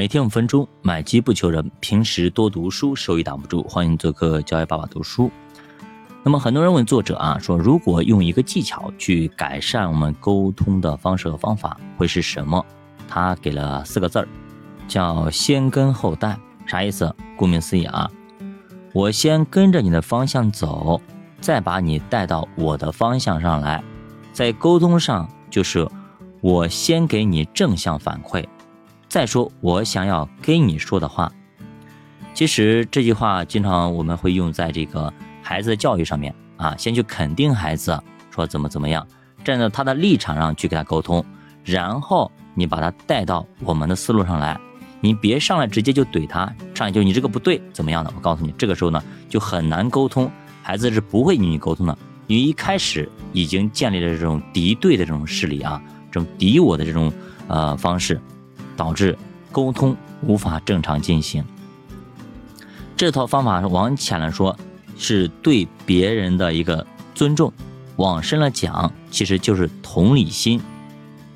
每天五分钟，买机不求人，平时多读书，收益挡不住。欢迎做客教育爸爸读书。那么很多人问作者啊，说如果用一个技巧去改善我们沟通的方式和方法，会是什么？他给了四个字儿，叫先跟后带。啥意思？顾名思义啊，我先跟着你的方向走，再把你带到我的方向上来。在沟通上，就是我先给你正向反馈。再说我想要跟你说的话，其实这句话经常我们会用在这个孩子的教育上面啊，先去肯定孩子，说怎么怎么样，站在他的立场上去跟他沟通，然后你把他带到我们的思路上来，你别上来直接就怼他，上来就你这个不对怎么样的，我告诉你，这个时候呢就很难沟通，孩子是不会与你沟通的，你一开始已经建立了这种敌对的这种势力啊，这种敌我的这种呃方式。导致沟通无法正常进行。这套方法往浅了说，是对别人的一个尊重；往深了讲，其实就是同理心。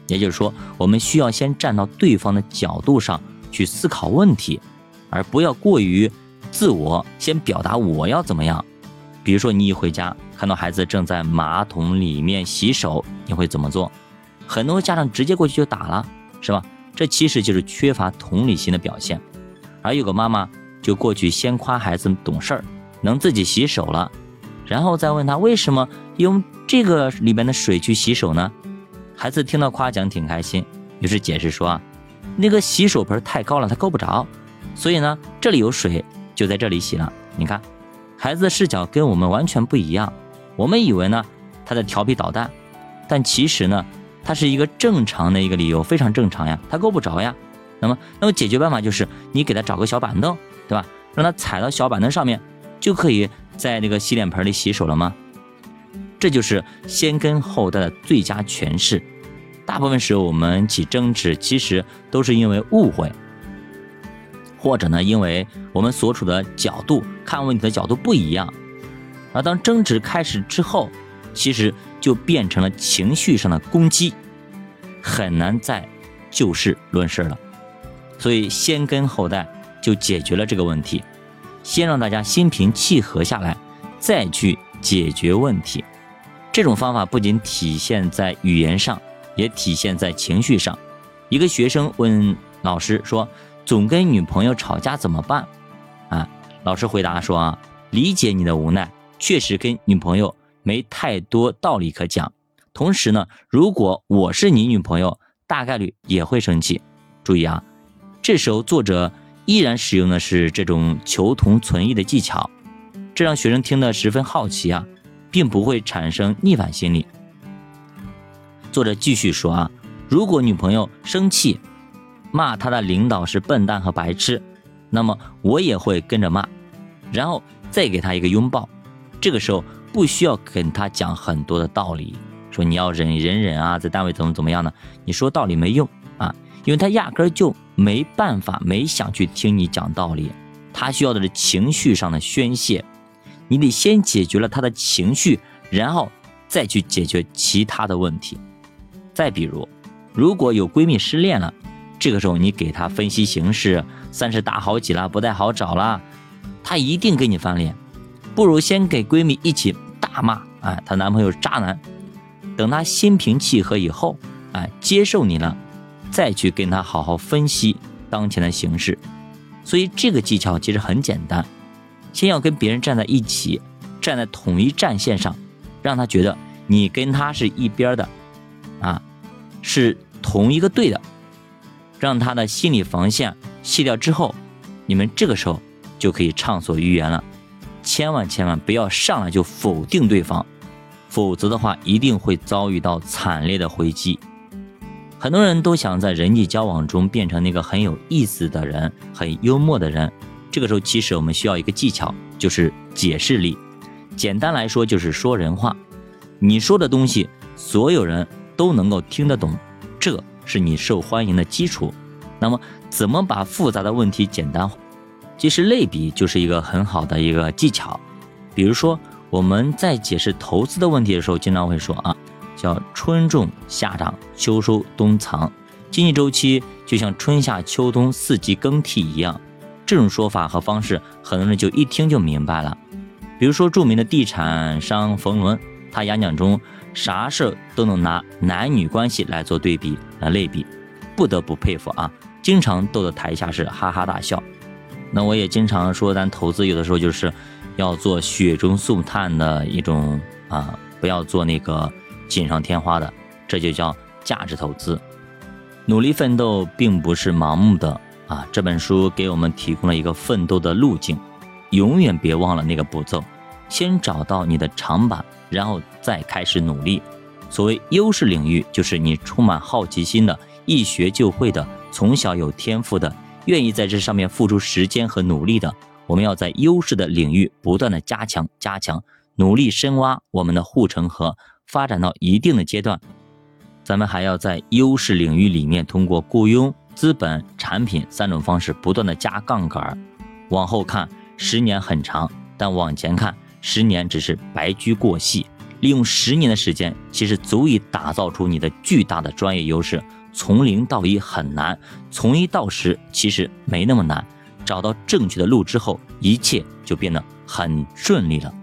也就是说，我们需要先站到对方的角度上去思考问题，而不要过于自我，先表达我要怎么样。比如说，你一回家看到孩子正在马桶里面洗手，你会怎么做？很多家长直接过去就打了，是吧？这其实就是缺乏同理心的表现，而有个妈妈就过去先夸孩子懂事儿，能自己洗手了，然后再问他为什么用这个里面的水去洗手呢？孩子听到夸奖挺开心，于是解释说啊，那个洗手盆太高了，他够不着，所以呢这里有水就在这里洗了。你看，孩子的视角跟我们完全不一样，我们以为呢他在调皮捣蛋，但其实呢。它是一个正常的一个理由，非常正常呀，它够不着呀。那么，那么解决办法就是你给他找个小板凳，对吧？让他踩到小板凳上面，就可以在那个洗脸盆里洗手了吗？这就是先跟后带的最佳诠释。大部分时候我们起争执，其实都是因为误会，或者呢，因为我们所处的角度看问题的角度不一样。而当争执开始之后，其实就变成了情绪上的攻击，很难再就事论事了。所以先跟后代就解决了这个问题，先让大家心平气和下来，再去解决问题。这种方法不仅体现在语言上，也体现在情绪上。一个学生问老师说：“总跟女朋友吵架怎么办？”啊，老师回答说：“啊，理解你的无奈，确实跟女朋友。”没太多道理可讲。同时呢，如果我是你女朋友，大概率也会生气。注意啊，这时候作者依然使用的是这种求同存异的技巧，这让学生听得十分好奇啊，并不会产生逆反心理。作者继续说啊，如果女朋友生气，骂他的领导是笨蛋和白痴，那么我也会跟着骂，然后再给他一个拥抱。这个时候。不需要跟他讲很多的道理，说你要忍忍忍啊，在单位怎么怎么样呢？你说道理没用啊，因为他压根儿就没办法，没想去听你讲道理。他需要的是情绪上的宣泄，你得先解决了他的情绪，然后再去解决其他的问题。再比如，如果有闺蜜失恋了，这个时候你给她分析形势，三十大好几了，不太好找了，她一定跟你翻脸。不如先给闺蜜一起。大骂，哎，她男朋友渣男。等她心平气和以后，哎，接受你了，再去跟她好好分析当前的形势。所以这个技巧其实很简单，先要跟别人站在一起，站在统一战线上，让他觉得你跟他是一边的，啊，是同一个队的，让他的心理防线卸掉之后，你们这个时候就可以畅所欲言了。千万千万不要上来就否定对方，否则的话一定会遭遇到惨烈的回击。很多人都想在人际交往中变成那个很有意思的人，很幽默的人。这个时候，其实我们需要一个技巧，就是解释力。简单来说，就是说人话。你说的东西，所有人都能够听得懂，这是你受欢迎的基础。那么，怎么把复杂的问题简单化？其实类比就是一个很好的一个技巧，比如说我们在解释投资的问题的时候，经常会说啊，叫春种夏长秋收冬藏，经济周期就像春夏秋冬四季更替一样。这种说法和方式，很多人就一听就明白了。比如说，著名的地产商冯仑，他演讲中啥事都能拿男女关系来做对比、来类比，不得不佩服啊！经常逗得台下是哈哈大笑。那我也经常说，咱投资有的时候就是要做雪中送炭的一种啊，不要做那个锦上添花的，这就叫价值投资。努力奋斗并不是盲目的。啊，这本书给我们提供了一个奋斗的路径，永远别忘了那个步骤，先找到你的长板，然后再开始努力。所谓优势领域，就是你充满好奇心的，一学就会的，从小有天赋的，愿意在这上面付出时间和努力的。我们要在优势的领域不断的加强、加强，努力深挖我们的护城河，发展到一定的阶段，咱们还要在优势领域里面通过雇佣。资本、产品三种方式不断的加杠杆，往后看十年很长，但往前看十年只是白驹过隙。利用十年的时间，其实足以打造出你的巨大的专业优势。从零到一很难，从一到十其实没那么难。找到正确的路之后，一切就变得很顺利了。